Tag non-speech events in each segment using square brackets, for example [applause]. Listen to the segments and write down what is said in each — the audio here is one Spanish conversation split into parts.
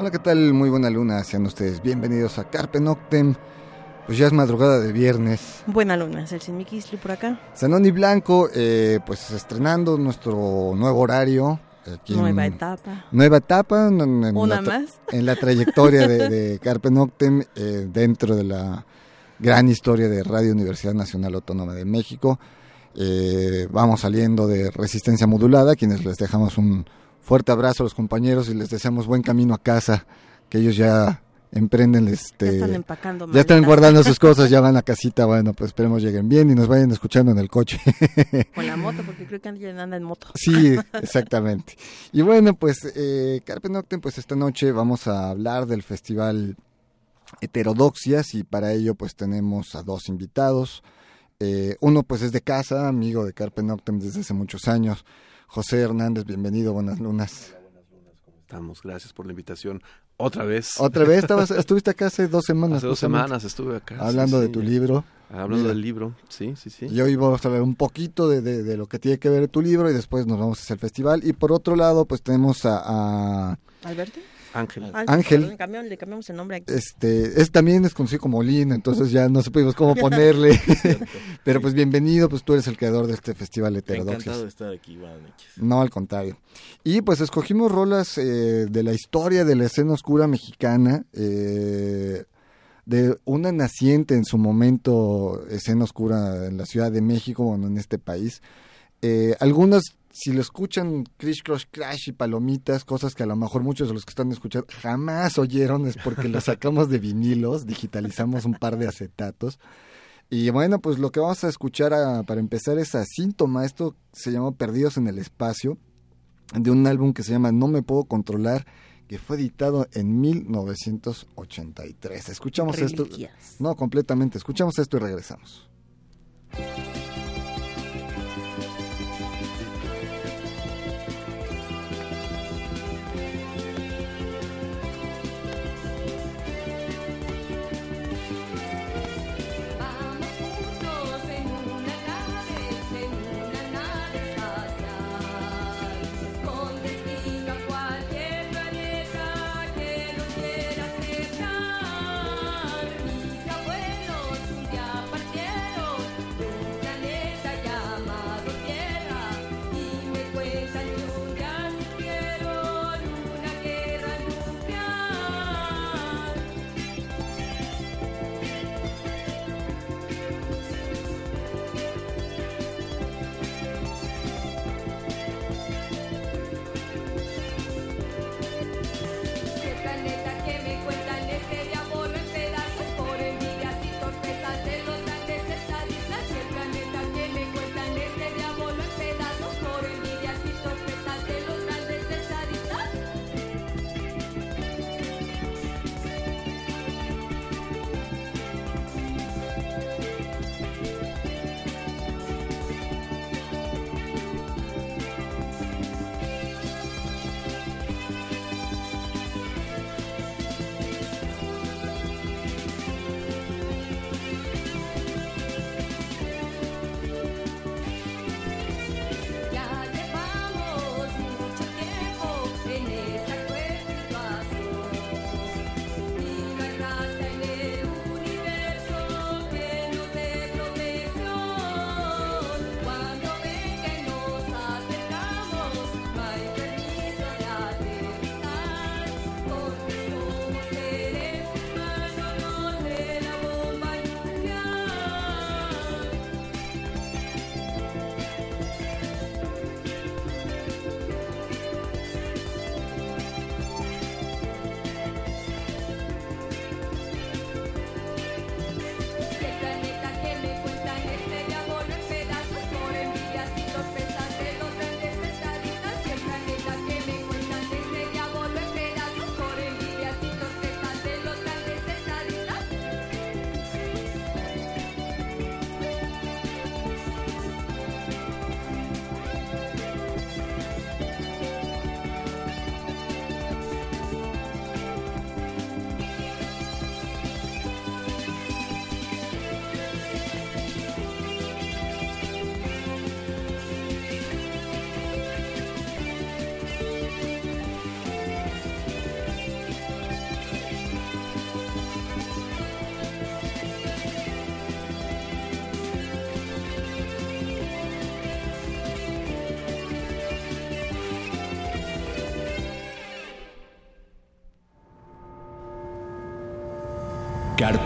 Hola, ¿qué tal? Muy buena luna, sean ustedes bienvenidos a Carpe Noctem. Pues ya es madrugada de viernes. Buena luna, es el Sinmiquisli por acá. Sanoni Blanco, eh, pues estrenando nuestro nuevo horario. aquí en- Nueva etapa. Nueva etapa. en- en Una la más. En la trayectoria de, de [laughs] Carpe Noctem eh, dentro de la gran historia de Radio Universidad Nacional Autónoma de México. Eh, vamos saliendo de Resistencia Modulada, quienes les dejamos un fuerte abrazo a los compañeros y les deseamos buen camino a casa, que ellos ya emprenden este ya están empacando. ya están guardando sus [laughs] cosas, ya van a casita, bueno, pues esperemos lleguen bien y nos vayan escuchando en el coche. Con la moto, porque creo que alguien anda en moto. Sí, [laughs] exactamente. Y bueno, pues eh, Carpe Noctem, pues esta noche vamos a hablar del festival Heterodoxias y para ello pues tenemos a dos invitados. Eh, uno pues es de casa, amigo de Carpe Noctem desde hace muchos años. José Hernández, bienvenido, buenas lunas. Estamos, gracias por la invitación. Otra vez. Otra vez, estabas, [laughs] estuviste acá hace dos semanas. Hace dos semanas estuve acá. Hablando sí, de tu libro. Hablando Mira. del libro, sí, sí, sí. Y hoy vamos a ver un poquito de, de- de lo que tiene que ver tu libro y después nos vamos hacia el festival. Y por otro lado, pues tenemos a, a, ¿Alberto? Ángel. Ángel. perdón, cambiamos- le cambiamos el nombre aquí. este, es también es conocido como Lin, entonces ya no supimos cómo [laughs] ponerle. [laughs] [laughs] Pero pues bienvenido, pues tú eres el creador de este festival Encantado de Heterodoxias. estar aquí, buenas noches. No, al contrario. Y pues escogimos rolas eh, de la historia de la escena oscura mexicana, eh, de una naciente en su momento escena oscura en la Ciudad de México, bueno, en este país. Eh, algunas, si lo escuchan, Crash, Crush, Crash y Palomitas, cosas que a lo mejor muchos de los que están escuchando jamás oyeron, es porque las sacamos de vinilos, digitalizamos un par de acetatos. Y bueno, pues lo que vamos a escuchar a- para empezar es a Síntoma. Esto se llama Perdidos en el Espacio, de un álbum que se llama No Me Puedo Controlar, que fue editado en 1983. Escuchamos esto. No, completamente. Escuchamos esto y regresamos.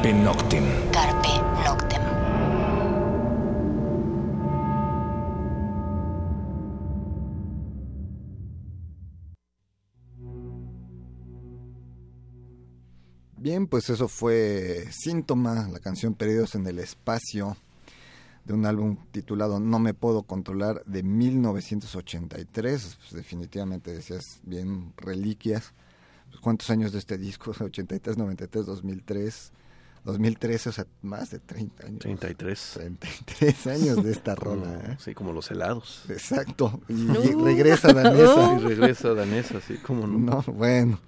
Carpe Noctem. Carpe Noctem. Bien, pues eso fue Síntoma, la canción Perdidos en el Espacio, de un álbum titulado No me puedo controlar de 1983. Pues definitivamente decías bien reliquias. Pues, ¿Cuántos años de este disco? 83, 93, 2003, 2013, o sea, más de 30 años. 33. 33 años de esta [laughs] rola. ¿eh? Sí, como los helados. Exacto. Y No. regresa Danesa. [laughs] Y regresa danesa, así como no. No, bueno.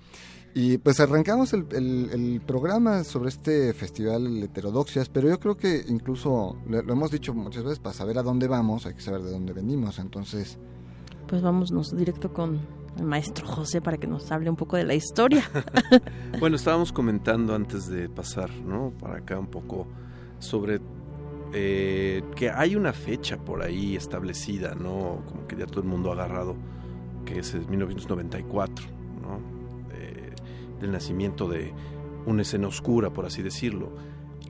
Y pues arrancamos el, el- el programa sobre este festival Heterodoxias, pero yo creo que incluso lo, lo hemos dicho muchas veces, para saber a dónde vamos hay que saber de dónde venimos. Entonces, Pues vámonos directo con maestro José para que nos hable un poco de la historia. [laughs] [laughs] Bueno, estábamos comentando antes de pasar, ¿no? Para acá un poco sobre eh, que hay una fecha por ahí establecida, ¿no? Como que ya todo el mundo ha agarrado, que es el 1994, ¿no? Eh, del nacimiento de una escena oscura, por así decirlo.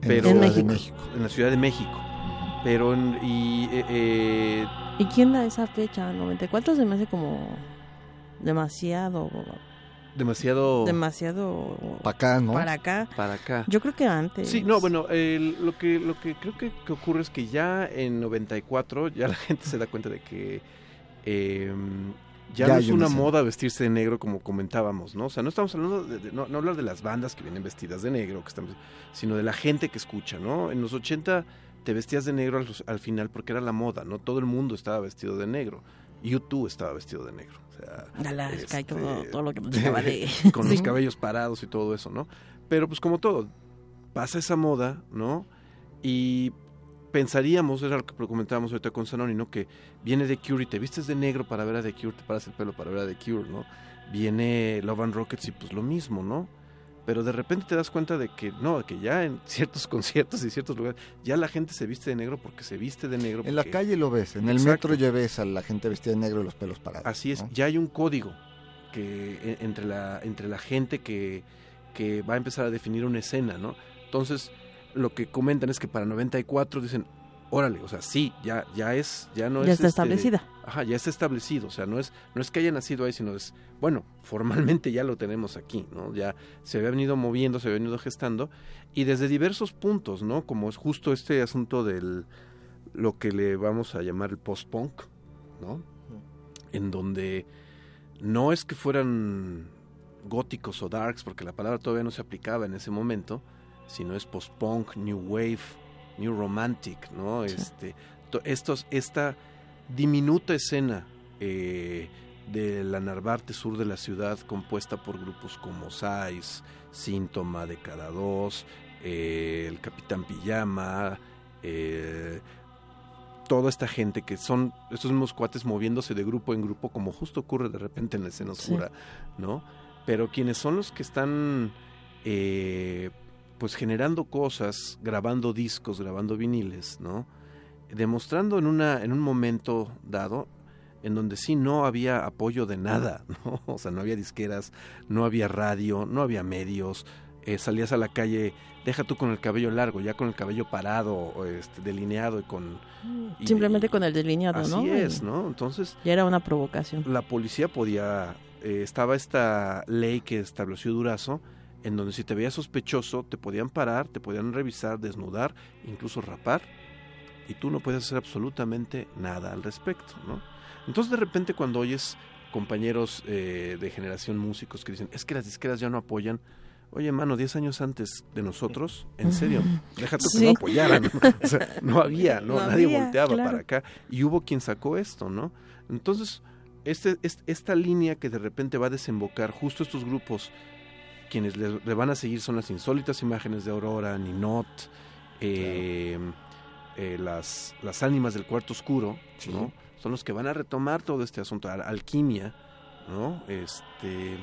en Pero En. México. en la Ciudad de México. Pero en, y eh, eh, ¿Y quién da esa fecha? 94 se me hace como demasiado, demasiado demasiado Pa' acá, ¿no? para acá. para acá. Yo creo que antes. Sí, no, bueno, el- lo que lo que creo que, que ocurre es que ya en 94 ya la [laughs] gente se da cuenta de que eh, ya, Ya no es una moda vestirse de negro como comentábamos, ¿no? O sea, no estamos hablando de, de- no, no hablar de las bandas que vienen vestidas de negro, que están, sino de la gente que escucha, ¿no? En los 80 te vestías de negro al, al final porque era la moda, ¿no? Todo el mundo estaba vestido de negro. YouTube estaba vestido de negro. Sea, Alaska y este, todo, todo lo que [laughs] de... [laughs] con los cabellos parados y todo eso, ¿no? Pero pues como todo, pasa esa moda, ¿no? Y pensaríamos, era lo que comentábamos ahorita con Zanoni, ¿no? Que viene The Cure y te vistes de negro para ver a The Cure, te paras el pelo para ver a The Cure, ¿no? Viene Love and Rockets y pues lo mismo, ¿no? Pero de repente te das cuenta de que no, que ya en ciertos [laughs] conciertos y ciertos lugares, ya la gente se viste de negro porque se viste de negro. En la calle lo ves, en el Exacto. metro ya ves a la gente vestida de negro y los pelos parados. Así es, ¿no? ya hay un código que e- entre la entre la gente que, que va a empezar a definir una escena, ¿no? Entonces, lo que comentan es que para 94 dicen, órale, o sea, sí, ya ya es ya no ya es está este, establecida. Ajá, ya está establecido, o sea, no es no es que haya nacido ahí, sino es bueno, [laughs] formalmente ya lo tenemos aquí, ¿no? Ya se había venido moviendo, se había venido gestando y desde diversos puntos, ¿no? Como es justo este asunto del lo que le vamos a llamar el post-punk, ¿no? En donde no es que fueran góticos o darks, porque la palabra todavía no se aplicaba en ese momento, sino es post-punk, new wave, new romantic, ¿no? Este, to- estos, esta diminuta escena eh, de la Narvarte sur de la ciudad, compuesta por grupos como Sais, Síntoma de Cada Dos, eh, el Capitán Pijama, eh, toda esta gente que son estos mismos cuates moviéndose de grupo en grupo, como justo ocurre de repente en la escena Sí. oscura, ¿no? Pero quienes son los que están eh, pues generando cosas, grabando discos, grabando viniles, ¿no? Demostrando en una, en un momento dado en donde sí no había apoyo de nada, [laughs] ¿no? O sea, no había disqueras, no había radio, no había medios, eh, salías a la calle, deja tú con el cabello largo, ya con el cabello parado, este, delineado y con... y- Simplemente con el delineado, Así ¿no? es, Y ¿no? Entonces, Ya era una provocación. la policía podía, eh, estaba esta ley que estableció Durazo, en donde si te veías sospechoso, te podían parar, te podían revisar, desnudar, incluso rapar, y tú no puedes hacer absolutamente nada al respecto, ¿no? Entonces de repente cuando oyes compañeros eh, de generación músicos que dicen, es que las disqueras ya no apoyan, oye, mano, 10 años antes de nosotros, en serio, deja tú que Sí. no apoyaran, ¿no? O sea, no [laughs] había, no, No nadie había, volteaba claro. para acá, y hubo quien sacó esto, ¿no? Entonces, este, es- esta línea que de repente va a desembocar justo estos grupos, quienes le, le van a seguir son las insólitas imágenes de Aurora, Ninot, eh, eh, las, las ánimas del cuarto oscuro, Sí. ¿no? Son los que van a retomar todo este asunto, al- alquimia, ¿no? Este,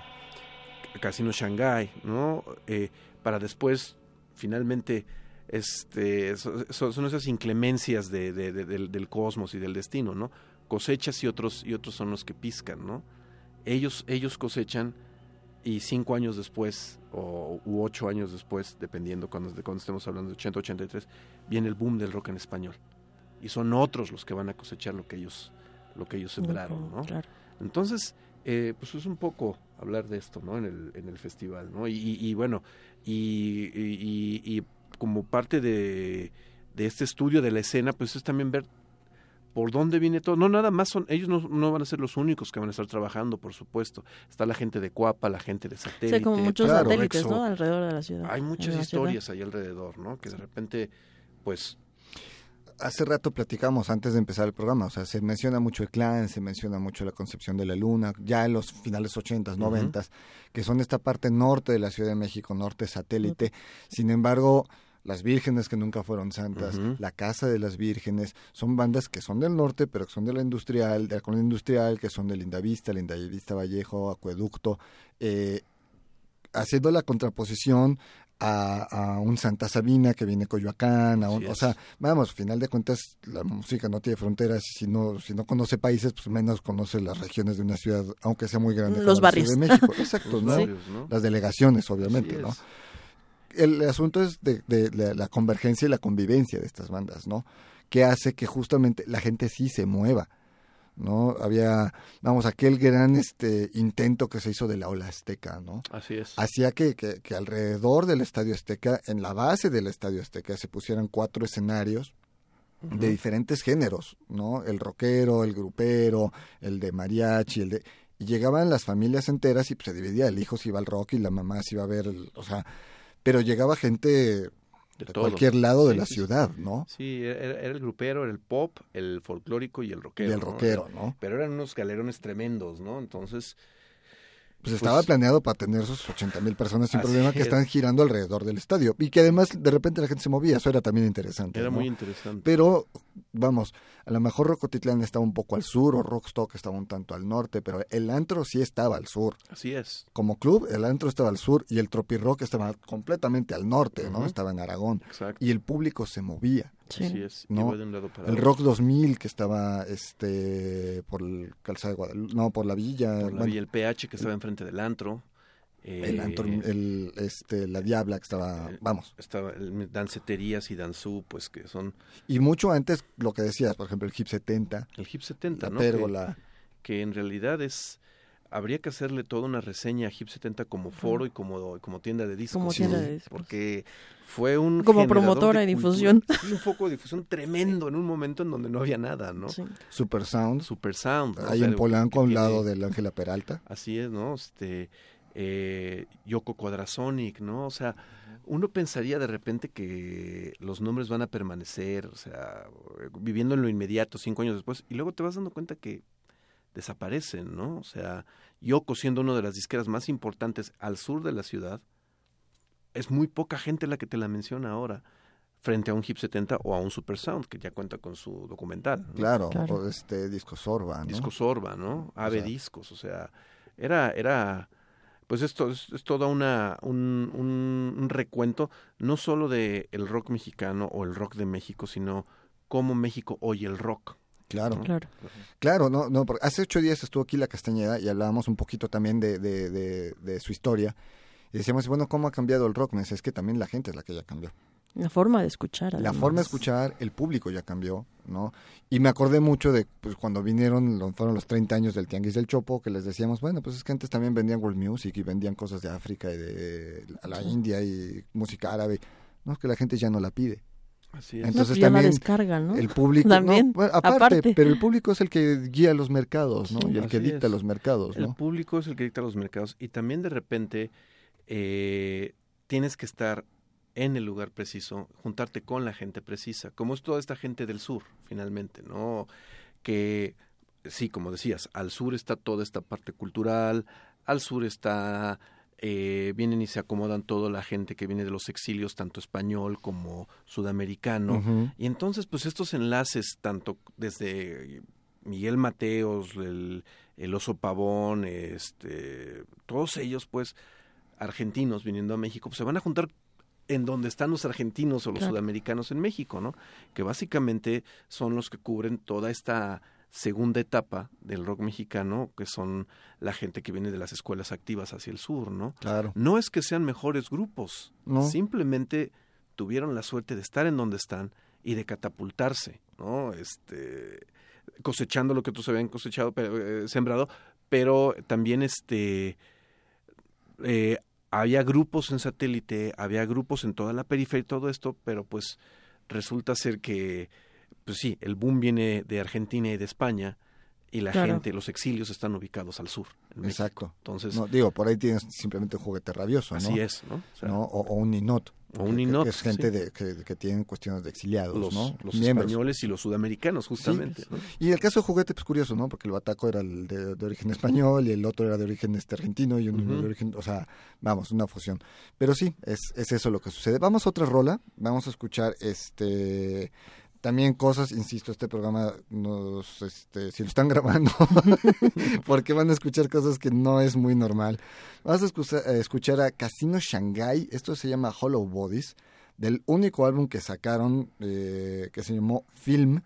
Casino Shanghai, ¿no? Eh, para después, finalmente, este, so- so- son esas inclemencias de, de- de- del, del cosmos y del destino, ¿no? Cosechas y otros, y otros son los que piscan, ¿no? Ellos, ellos cosechan y cinco años después, o u ocho años después, dependiendo cuando, de cuando estemos hablando de 80, 83, viene el boom del rock en español. Y son otros los que van a cosechar lo que ellos, lo que ellos sembraron, ¿no? Claro. Entonces, eh, pues es un poco hablar de esto, ¿no? En el, en el festival, ¿no? Y, y- y bueno, y, y- y- y como parte de, de este estudio de la escena, pues es también ver por dónde viene todo. No, nada más son, ellos no, no van a ser los únicos que van a estar trabajando, por supuesto. Está la gente de Cuapa, la gente de Satélite. como muchos claro, satélites, Exo. ¿no? Alrededor de la ciudad. Hay muchas ciudad. historias ahí alrededor, ¿no? Que de repente, pues, Hace rato platicamos antes de empezar el programa, o sea, se menciona mucho el clan, se menciona mucho la concepción de la luna, ya en los finales 80s, 90s, que son esta parte norte de la Ciudad de México, norte satélite. Sin embargo, las vírgenes que nunca fueron santas, la casa de las vírgenes, son bandas que son del norte, pero que son de la industrial, de la colonia industrial, que son de Lindavista, Lindavista Vallejo, Acueducto, eh, haciendo la contraposición a, a un Santa Sabina que viene de Coyoacán, a un- o sea, vamos, final de cuentas la música no tiene fronteras, si no, si no conoce países, pues menos conoce las regiones de una ciudad, aunque sea muy grande. Los como la Ciudad de barrios. México. [laughs] Exacto, los ¿no? barrios, ¿no? Las delegaciones, obviamente, Así ¿no? es. El asunto es de, la convergencia y la convivencia de estas bandas, ¿no? Que hace que justamente la gente sí se mueva, ¿no? Había, vamos, aquel gran este intento que se hizo de la ola azteca, ¿no? Así es. hacía que, que, que alrededor del Estadio Azteca, en la base del Estadio Azteca, se pusieran cuatro escenarios de diferentes géneros, ¿no? El rockero, el grupero, el de mariachi, el de... Y llegaban las familias enteras y pues, se dividía, el hijo se iba al rock y la mamá se iba a ver, el- o sea, pero llegaba gente de, cualquier lado de Sí, la ciudad, ¿no? Sí, era, era el grupero, era el pop, el folclórico y el rockero. y el ¿no? rockero, ¿no? Pero eran unos galerones tremendos, ¿no? Entonces, Pues estaba planeado para tener sus 80 mil personas sin problema que es. estaban girando alrededor del estadio y que además de repente la gente se movía, eso era también interesante. era ¿no? muy interesante. Pero, vamos, a lo mejor Rocotitlán estaba un poco al sur o Rockstock estaba un tanto al norte, pero el antro sí estaba al sur. Así es. Como club, el antro estaba al sur y el Tropirock estaba completamente al norte, ¿no? Estaba en Aragón. Exacto. Y el público se movía. Sí. Así es. ¿no? De un lado para El. Rock 2000 que estaba este por el calzado de Guadalupe, no, por la villa, Por la bueno, villa, el PH que estaba enfrente del antro. el eh, antro, el, este, la Diabla que estaba, el- vamos. Estaba el danceterías y danzú, pues que son Y mucho antes, lo que decías, por ejemplo, el Hip 70, el Hip 70, la ¿no? Pérgola. Que, que en realidad es habría que hacerle toda una reseña a Hip 70 como foro y como, como tienda de discos. Como Sí. tienda de discos. Porque fue un Como promotora de difusión. [laughs] Un foco de difusión tremendo en un momento en donde no había nada, ¿no? Sí. Super Sound, Super Sound. sea, en Polanco, a un lado tiene- del Ángela Peralta. Así es, ¿no? Este, eh, Yoko Quadrasonic, ¿no? O sea, uno pensaría de repente que los nombres van a permanecer, o sea, viviendo en lo inmediato cinco años después, y luego te vas dando cuenta que desaparecen, ¿no? O sea, Yoko siendo una de las disqueras más importantes al sur de la ciudad, es muy poca gente la que te la menciona ahora, frente a un Hip 70 o a un Super Sound, que ya cuenta con su documental. ¿no? Claro, Claro. o este Disco Sorba, ¿no? Discos Orba, ¿no? Ave sea- Discos, o sea, era, era, pues esto es, es toda una, un, un, un recuento, no solo de el rock mexicano o el rock de México, sino cómo México oye el rock. Claro, Claro. claro, no, no, porque hace ocho días estuvo aquí la Castañeda y hablábamos un poquito también de, de, de, de su historia. Y decíamos, bueno, ¿cómo ha cambiado el rock? Me dice, es que también la gente es la que ya cambió. La forma de escuchar. La forma de escuchar, el público ya cambió, ¿no? Y me acordé mucho de pues, cuando vinieron, fueron los 30 años del Tianguis del Chopo, que les decíamos, bueno, pues es que antes también vendían world music y vendían cosas de África y de la India y música árabe. No, es que la gente ya no la pide. Así es. Entonces pues la también descargan, ¿no? El público, [laughs] no, También, bueno, aparte, aparte. pero el público es el que guía los mercados, ¿no? Sí. y el que dicta es. los mercados, el público es el que dicta los mercados y también de repente eh, tienes que estar en el lugar preciso, juntarte con la gente precisa, como es toda esta gente del sur, finalmente, ¿no? Que, sí, como decías, al sur está toda esta parte cultural, al sur está, eh, vienen y se acomodan toda la gente que viene de los exilios, tanto español como sudamericano, y entonces, pues estos enlaces, tanto desde Miguel Mateos, el, el oso pavón, este, todos ellos, pues, argentinos viniendo a México, pues se van a juntar en donde están los argentinos o los Claro. sudamericanos en México, ¿no? Que básicamente son los que cubren toda esta segunda etapa del rock mexicano, que son la gente que viene de las escuelas activas hacia el sur, ¿no? Claro. No es que sean mejores grupos, No. simplemente tuvieron la suerte de estar en donde están y de catapultarse, ¿no? Este cosechando lo que otros habían cosechado, pero, eh, sembrado, pero también este eh, había grupos en satélite, había grupos en toda la periferia y todo esto, pero pues resulta ser que, pues sí, el boom viene de Argentina y de España y la Claro. gente, los exilios están ubicados al sur. en. Exacto. Entonces, No, digo, por ahí tienes simplemente un juguete rabioso, ¿no? así es, ¿no? O sea, ¿no? O, o un ninot. O un que- que ninot, Es gente sí. de, que, que tienen cuestiones de exiliados, los, ¿no? los Miembros. españoles y los sudamericanos, justamente. Sí. ¿no? Y el caso de juguete, pues curioso, ¿no? Porque el bataco era el de, de origen español y el otro era de origen este argentino y uno Ujú. de origen, o sea, vamos, una fusión. Pero sí, es, es eso lo que sucede. Vamos a otra rola, vamos a escuchar este también cosas, insisto, este programa nos, este, si lo están [laughs] grabando, porque van a escuchar cosas que no es muy normal. Vamos a escuchar, a escuchar a Casino Shanghai, esto se llama Hollow Bodies, del único álbum que sacaron, eh, que se llamó Film,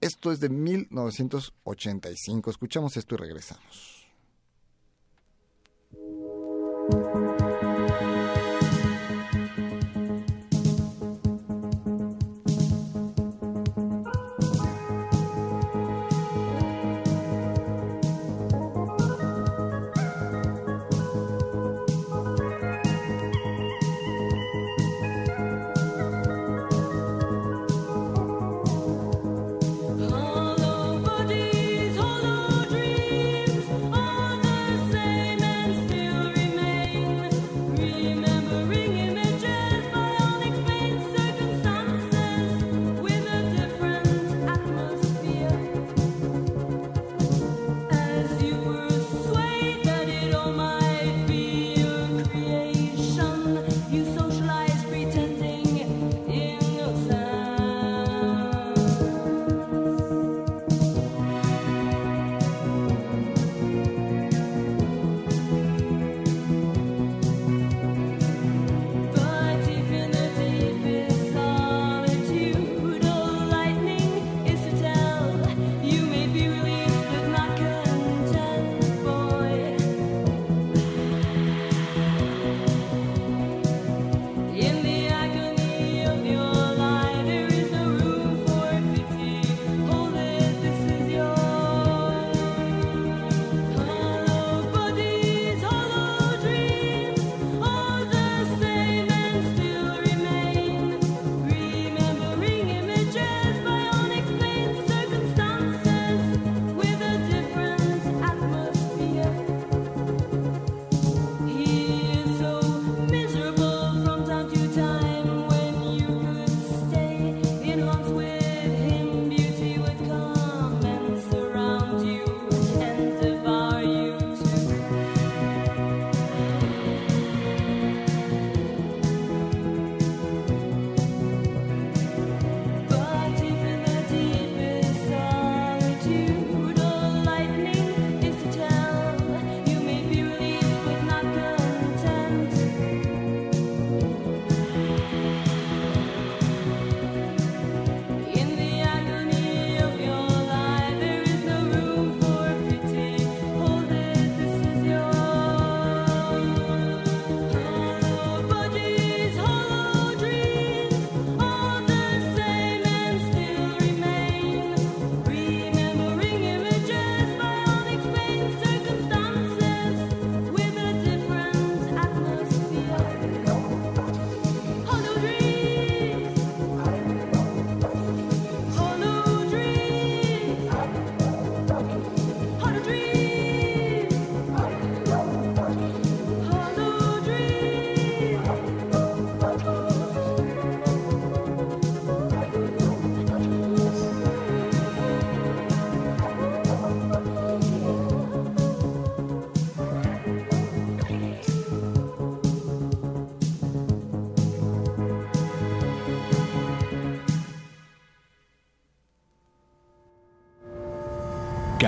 esto es de 1985. Escuchamos esto y regresamos.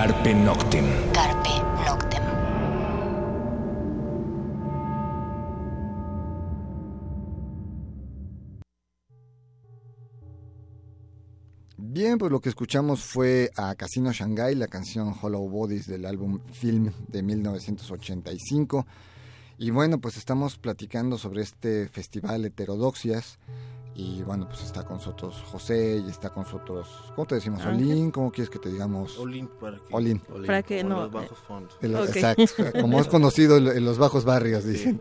Carpe Noctem. Carpe Noctem. Bien, pues lo que escuchamos fue a Casino Shanghai, la canción Hollow Bodies del álbum Film de 1985. Y bueno, pues estamos platicando sobre este festival Heterodoxias. Y bueno, pues está con nosotros José y está con nosotros, ¿cómo te decimos? Ángel. Olin, ¿cómo quieres que te digamos? Olin para que Olin. Para que con no. los bajos fondos. El-. Exacto, como es [laughs] conocido en los bajos barrios, dicen.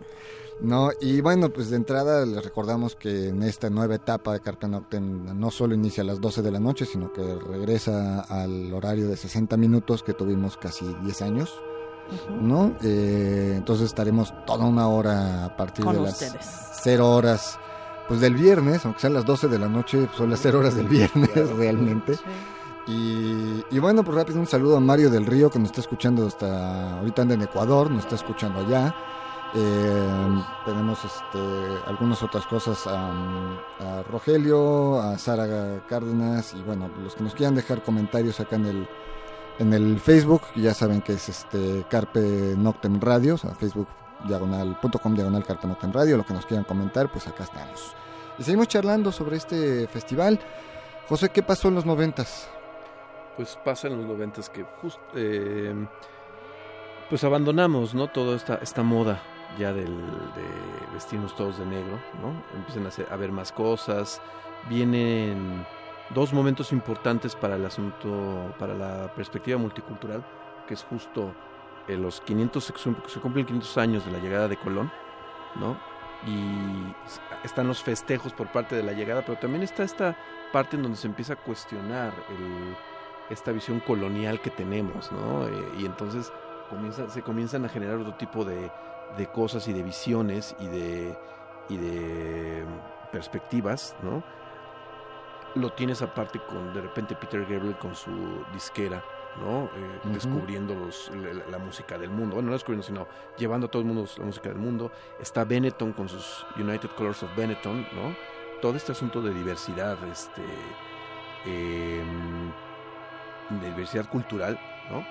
No, y bueno, pues de entrada les recordamos que en esta nueva etapa de Carpe Noctem no solo inicia a las 12 de la noche, sino que regresa al horario de 60 minutos que tuvimos casi 10 años. ¿no? Eh, entonces estaremos toda una hora a partir Con de las ustedes. 0 horas, pues del viernes, aunque sean las 12 de la noche, son las 0 horas del viernes [laughs] realmente. Sí. Y, y bueno, pues rápido un saludo a Mario del Río que nos está escuchando hasta ahorita anda en Ecuador, nos está escuchando allá. Eh, tenemos este, algunas otras cosas a, a Rogelio, a Sara Cárdenas y bueno, los que nos quieran dejar comentarios acá en el en el Facebook, que ya saben que es este Carpe Noctem Radio, o sea, Facebook diagonal.com diagonal Carpe Noctem Radio, lo que nos quieran comentar, pues acá estamos. Y seguimos charlando sobre este festival. José, ¿qué pasó en los noventas? Pues pasa en los noventas que just, eh, pues abandonamos, ¿no? Toda esta, esta moda ya del, de vestirnos todos de negro, ¿no? Empiezan a, hacer- a ver más cosas, vienen dos momentos importantes para el asunto, para la perspectiva multicultural, que es justo eh, los 500, se cum- se cumplen 500 años de la llegada de Colón, ¿no? Y están los festejos por parte de la llegada, pero también está esta parte en donde se empieza a cuestionar el, esta visión colonial que tenemos, ¿no? Eh, y entonces comienza, se comienzan a generar otro tipo de, de cosas y de visiones y de, y de perspectivas, ¿no? Lo tienes aparte con, de repente, Peter Gabriel con su disquera, ¿no? Eh. Descubriendo los, la, la música del mundo. Bueno, no descubriendo, sino llevando a todo el mundo la música del mundo. Está Benetton con sus United Colors of Benetton, ¿no? Todo este asunto de diversidad, este... em, de diversidad cultural, ¿no?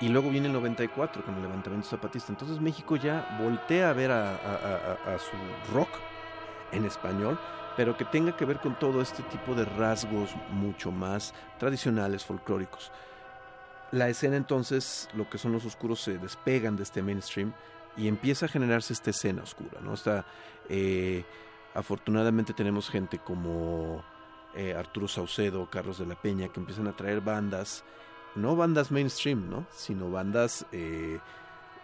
Y luego viene el 94 con el levantamiento zapatista. Entonces México ya voltea a ver a, a- a- a- a su rock en español, pero que tenga que ver con todo este tipo de rasgos mucho más tradicionales, folclóricos. La escena entonces, lo que son los oscuros se despegan de este mainstream y empieza a generarse esta escena oscura, ¿no? Está, eh, afortunadamente tenemos gente como eh, Arturo Saucedo, Carlos de la Peña, que empiezan a traer bandas, no bandas mainstream, ¿no? Sino bandas... eh,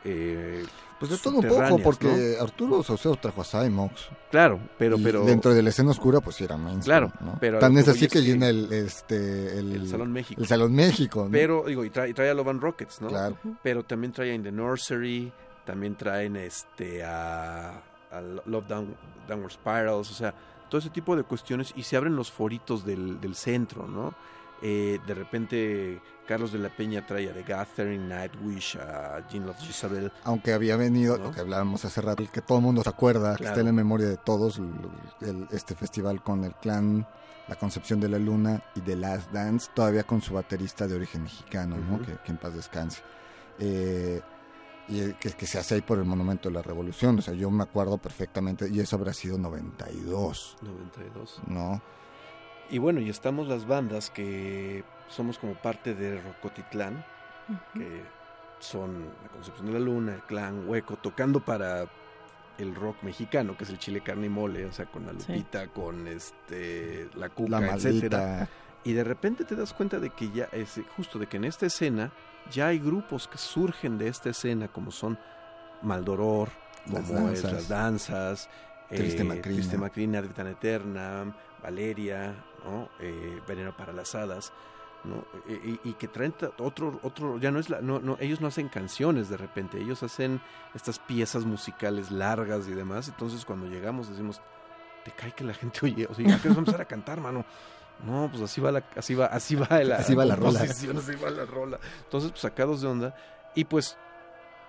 eh, Pues de todo un poco, porque Arturo Saucedo trajo a Cymox. Claro, pero... y pero dentro de la escena oscura, pues sí era mainstream. Claro, ¿no? pero Tan es que así es que llena el, este, el, el Salón México. el Salón México. ¿no? Pero, digo, y trae, y trae a Love and Rockets, ¿no? Claro. Pero también trae In the Nursery, también traen este a, a Love Down- Downward Spirals, o sea, todo ese tipo de cuestiones y se abren los foritos del, del centro, ¿no? Eh, de repente Carlos de la Peña trae a The Gathering, Nightwish, a Jean Love Isabel. Aunque había venido, ¿No? lo que hablábamos hace rato, el que todo el mundo se acuerda, que está en la memoria de todos, el- el- este festival con el clan La Concepción de la Luna y The Last Dance, todavía con su baterista de origen mexicano, ¿no? Que, que en paz descanse. Eh, y el que, que se hace ahí por el Monumento de la Revolución, o sea, yo me acuerdo perfectamente, y eso habrá sido 92, 92. ¿no? Y bueno, y estamos las bandas que somos como parte de Rocotitlán, que son la Concepción de la Luna, el Clan, Hueco, tocando para el rock mexicano, que es el chile carne y mole, o sea, con la Sí. Lupita, con este la Cuca, La etcétera. Y de repente te das cuenta de que ya es justo de que en esta escena ya hay grupos que surgen de esta escena como son Maldoror, Las como es Danzas. las danzas, Triste eh, Macrina. Triste Macrina, Tan Eterna, Valeria, ¿no? Eh, Veneno para las Hadas, ¿no? Y, y que traen otro, otro, ya no es la, no, no, ellos no hacen canciones de repente, ellos hacen estas piezas musicales largas y demás, entonces cuando llegamos decimos, te cae que la gente oye, o sea, ¿a qué vamos a empezar a cantar, mano? No, pues así va la, así va, así va la, [laughs] Así va la rola. así va la rola. Entonces, pues sacados de onda, y pues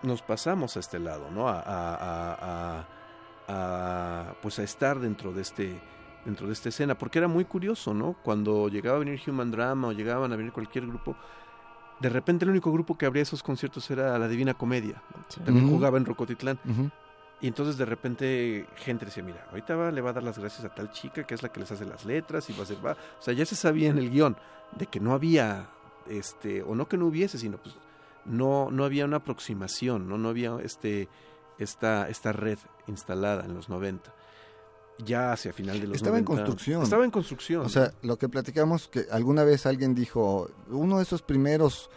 nos pasamos a este lado, ¿no? A, a- a- a- a, pues a estar dentro de este dentro de esta escena, porque era muy curioso, ¿no? Cuando llegaba a venir Human Drama o llegaban a venir cualquier grupo, de repente el único grupo que abría esos conciertos era la Divina Comedia. También jugaba en Rocotitlán. Y entonces de repente gente decía, mira, ahorita va, le va a dar las gracias a tal chica que es la que les hace las letras y va a ser, va. O sea, ya se sabía en el guion de que no había, este, o no que no hubiese, sino pues no, no había una aproximación, no, no había este, esta, esta red instalada en los 90. Ya hacia final de los Estaba en 90. construcción. Estaba en construcción. O sea, lo que platicamos, que alguna vez alguien dijo, uno de esos primeros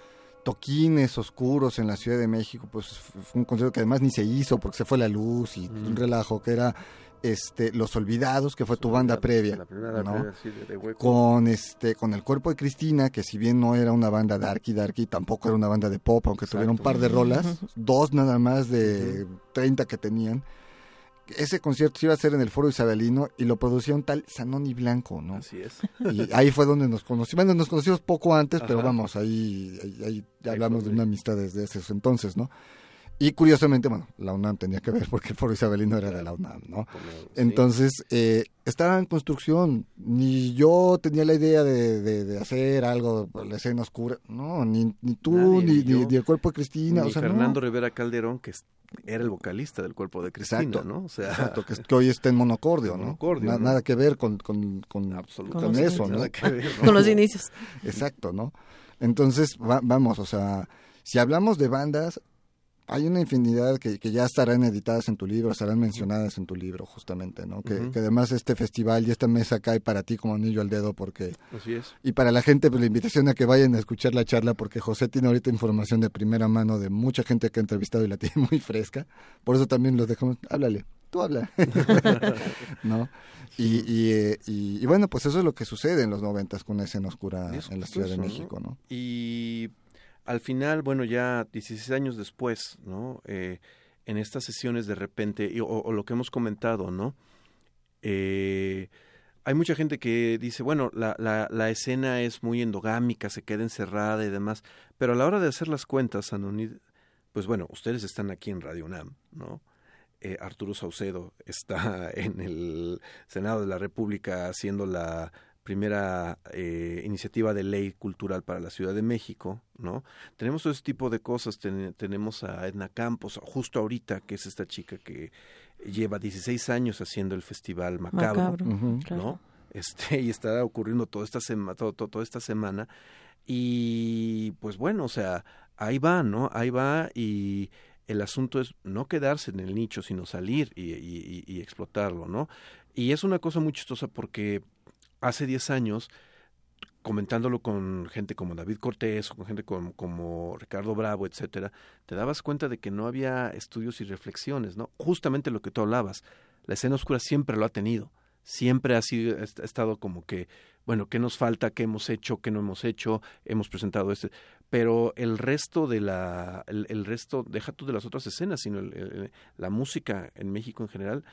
toquines oscuros en la Ciudad de México, pues fue un concierto que además ni se hizo porque se fue la luz y Mm. un relajo, que era este Los Olvidados, que fue tu banda previa. La primera ¿no? previa, sí, de, de hueco. con este con el cuerpo de Cristina que si bien no era una banda darky darky tampoco era una banda de pop aunque tuviera un Exacto. par de rolas [laughs] dos nada más de 30 que tenían ese concierto se iba a hacer en el Foro Isabelino y lo producía un tal Sanoni Blanco, ¿no? Así es. Y ahí fue donde nos conocimos. Bueno, nos conocimos poco antes, pero vamos, ahí, ahí, ahí hablamos de una amistad desde ese entonces, ¿no? Y curiosamente, bueno, la UNAM tenía que ver [laughs] porque el Foro Isabelino era de la UNAM, ¿no? Entonces, eh, estaba en construcción. Ni yo tenía la idea de, de- de hacer algo por la escena oscura. No, ni, ni tú, Nadie, ni, yo. ni el cuerpo de Cristina. Ni o sea, no. Fernando Rivera Calderón, que es- era el vocalista del cuerpo de Cristina, Exacto. ¿no? O sea, Exacto, que, que hoy está en monocordio, ¿no? monocordio, Na- ¿no? Nada que ver con, con, con, eso, ¿no? nada que ver, ¿no? Con los inicios. Exacto, ¿no? Entonces, va- vamos, o sea, si hablamos de bandas, hay una infinidad que, que ya estarán editadas en tu libro, estarán mencionadas en tu libro, justamente, ¿no? Que, además este festival y esta mesa cae para ti como anillo al dedo, porque... Así es. Y para la gente, pues la invitación a que vayan a escuchar la charla, porque José tiene ahorita información de primera mano de mucha gente que ha entrevistado y la [laughs] tiene muy fresca. Por eso también los dejamos, háblale, tú habla. [laughs] ¿No? Y, y, eh, y- y bueno, pues eso es lo que sucede en los noventas con escena oscura en la Ciudad de. México, ¿no? Y al final, bueno, ya 16 años después, ¿no? Eh, en estas sesiones de repente, y- o, lo que hemos comentado, ¿no? Eh, hay mucha gente que dice, bueno, la, la, la escena es muy endogámica, se queda encerrada y demás, pero a la hora de hacer las cuentas, Anonid, pues bueno, ustedes están aquí en Radio UNAM, ¿no? Eh, Arturo Saucedo está [laughs] en el Senado de la República haciendo la primera eh, iniciativa de ley cultural para la Ciudad de México, ¿no? Tenemos todo ese tipo de cosas, ten- tenemos a Edna Campos, justo ahorita, que es esta chica que lleva 16 años haciendo el Festival Macabro, Macabro. Claro. ¿no? Este, y está ocurriendo toda esta, sema- todo- todo- toda esta semana. Y pues bueno, o sea, ahí va, ¿no? Ahí va y el asunto es no quedarse en el nicho, sino salir y, y- y- y explotarlo, ¿no? Y es una cosa muy chistosa porque hace 10 años, comentándolo con gente como David Cortés con gente como, Ricardo Bravo, etcétera, te dabas cuenta de que no había estudios y reflexiones, ¿no? Justamente lo que tú hablabas, la escena oscura siempre lo ha tenido, siempre ha sido ha estado como que, bueno, ¿qué nos falta? ¿Qué hemos hecho? ¿Qué no hemos hecho? Hemos presentado este, pero el resto de la, el, resto, deja tú de las otras escenas, sino el- la música en México en general,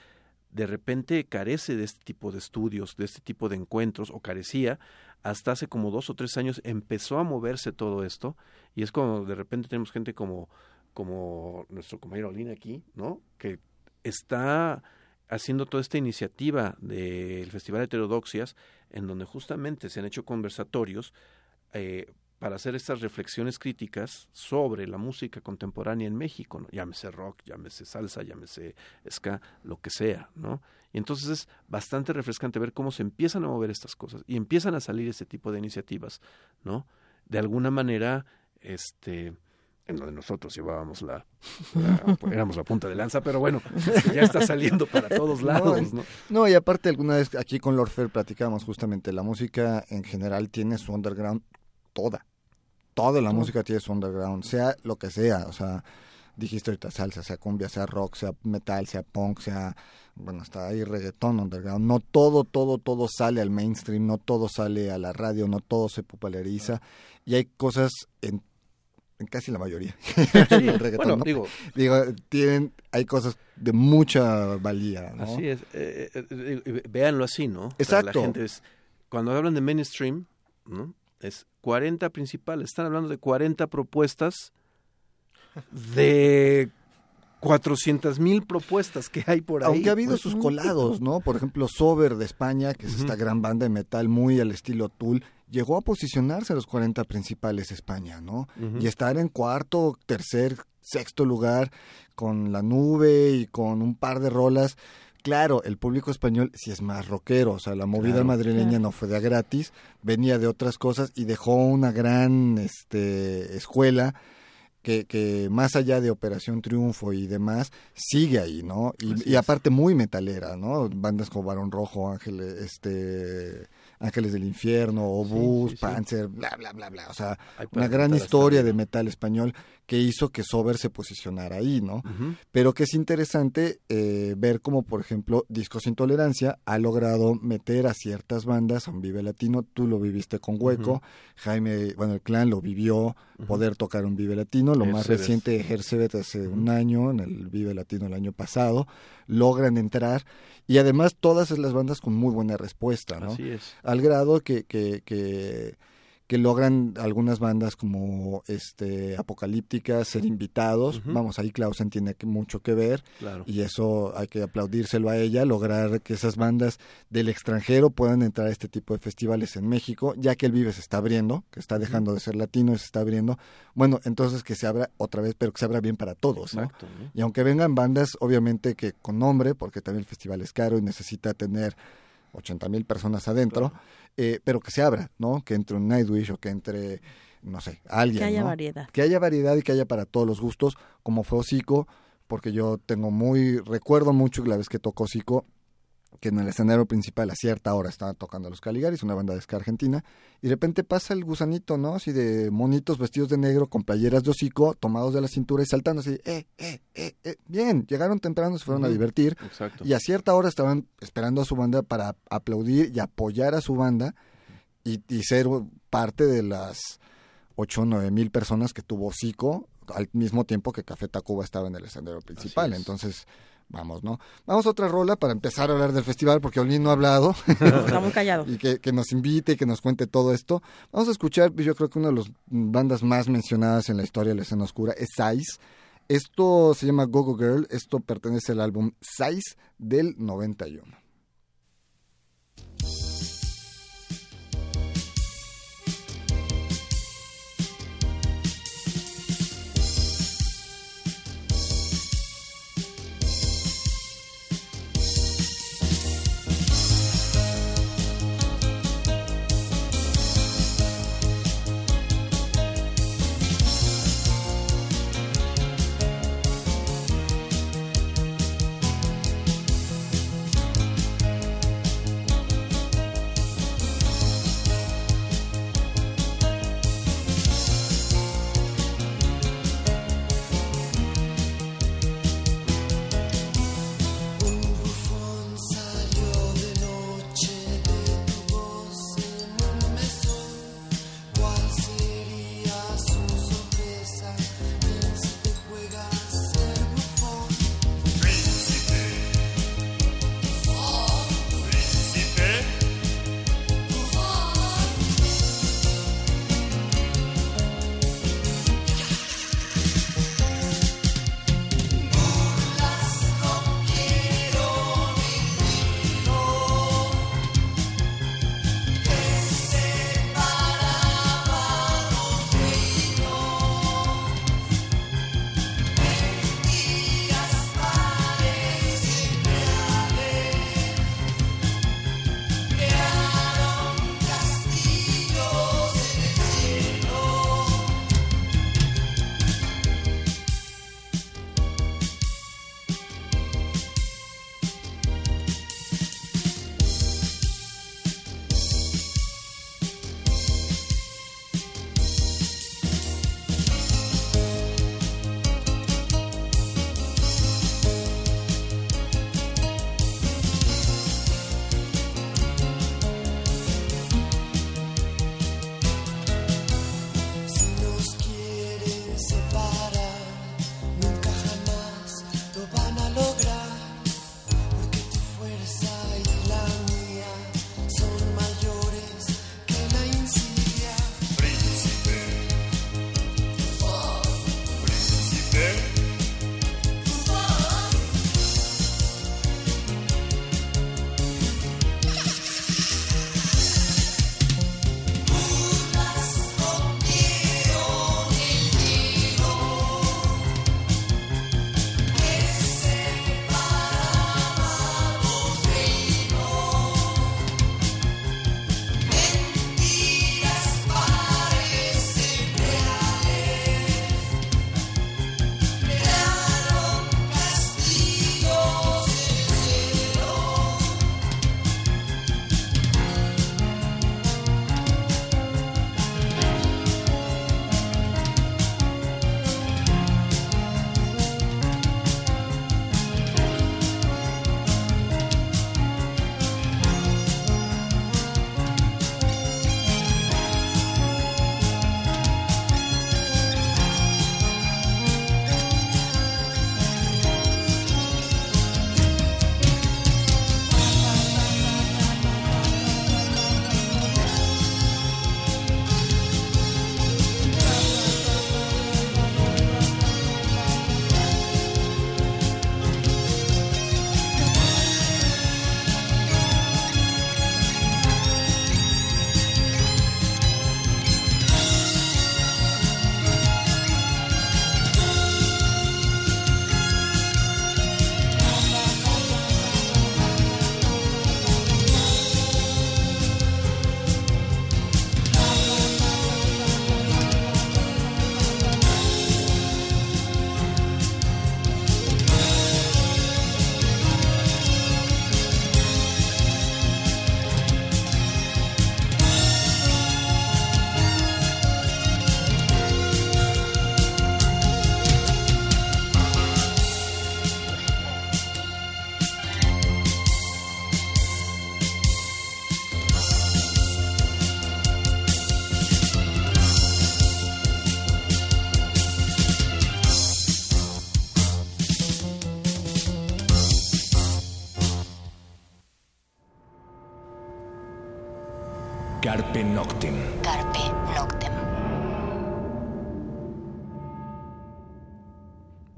de repente carece de este tipo de estudios, de este tipo de encuentros, o carecía, hasta hace como dos o tres años empezó a moverse todo esto, y es como de repente tenemos gente como, como nuestro compañero Olin aquí, ¿no? Que está haciendo toda esta iniciativa del Festival de Heterodoxias, en donde justamente se han hecho conversatorios eh, para hacer estas reflexiones críticas sobre la música contemporánea en México, ¿no? llámese rock, llámese salsa, llámese ska, lo que sea, ¿no? Y entonces es bastante refrescante ver cómo se empiezan a mover estas cosas y empiezan a salir este tipo de iniciativas, ¿no? De alguna manera, este, en donde nosotros llevábamos la, la- éramos la punta de lanza, pero bueno, ya está saliendo para todos lados, ¿no? No, y aparte alguna vez aquí con Lord Fair platicamos justamente, la música en general tiene su underground toda. Toda la música tiene su underground, sea lo que sea, o sea, dijiste ahorita salsa, sea cumbia, sea rock, sea metal, sea punk, sea, bueno, hasta ahí reggaetón underground. No todo, todo, todo sale al mainstream, no todo sale a la radio, no todo se populariza, y hay cosas en, en casi la mayoría. [laughs] el reggaetón, Bueno, ¿no? digo, Digo, tienen, hay cosas de mucha valía, ¿no? Así es. eh, eh, eh, véanlo así, ¿no? O sea, Exacto. la gente es, cuando hablan de mainstream, ¿no? Es 40 principales. Están hablando de 40 propuestas de 400 mil propuestas que hay por ahí. Aunque ha habido pues. sus colados, ¿no? Por ejemplo, Sober de España, que es esta gran banda de metal muy al estilo Tool, llegó a posicionarse a los 40 principales de España, ¿no? Y estar en cuarto, tercer, sexto lugar con La Nube y con un par de rolas. Claro, el público español sí es más rockero, o sea, la movida Claro. madrileña Claro. no fue de a gratis, venía de otras cosas y dejó una gran este, escuela que, que más allá de Operación Triunfo y demás, sigue ahí, ¿no? Y, aparte muy metalera, ¿no? Bandas como Barón Rojo, Ángeles, este, Ángeles del Infierno, Obús, sí, sí. Panzer, bla, bla, bla, bla. O sea, una gran historia de metal español que hizo que Sober se posicionara ahí, ¿no? Pero que es interesante eh, ver cómo, por ejemplo, Discos Intolerancia ha logrado meter a ciertas bandas a un Vive Latino. Tú lo viviste con Hueco. Jaime, bueno, el clan lo vivió, poder tocar un Vive Latino. Lo más reciente, Hercebet, hace un año, en el Vive Latino el año pasado, logran entrar. Y además todas las bandas con muy buena respuesta, ¿no? Así es. al grado que, que, que, que logran algunas bandas como este apocalípticas ser invitados. Vamos, ahí Clausen tiene que- mucho que ver Claro. y eso hay que aplaudírselo a ella, lograr que esas bandas del extranjero puedan entrar a este tipo de festivales en México, ya que el Vive se está abriendo, que está dejando de ser latino y se está abriendo. Bueno, entonces que se abra otra vez, pero que se abra bien para todos, ¿no? Exacto. ¿no? Y aunque vengan bandas, obviamente que con nombre, porque también el festival es caro y necesita tener 80 mil personas adentro, eh, pero que se abra, ¿no? Que entre un Nightwish o que entre, no sé, alguien. Que haya ¿no? variedad. Que haya variedad y que haya para todos los gustos, como fue Hocico, porque yo tengo muy, recuerdo mucho la vez que tocó Hocico, que en el escenario principal a cierta hora estaban tocando los Caligaris, una banda de ska argentina, y de repente pasa el gusanito, ¿no? Así de monitos vestidos de negro con playeras de hocico, tomados de la cintura y saltando así, eh, eh, eh, eh. Bien, llegaron temprano, se fueron a divertir, Exacto. y a cierta hora estaban esperando a su banda para aplaudir y apoyar a su banda y, y ser parte de las 8 o 9 mil personas que tuvo Zico al mismo tiempo que Café Tacuba estaba en el escenario principal. es. Entonces, vamos, ¿no? Vamos a otra rola para empezar a hablar del festival porque Olin no ha hablado [laughs] Está muy callado. y que, que nos invite y que nos cuente todo esto. Vamos a escuchar, yo creo que una de las bandas más mencionadas en la historia de la escena oscura es Size. Esto se llama Gogo Girl, esto pertenece al álbum Size del 91.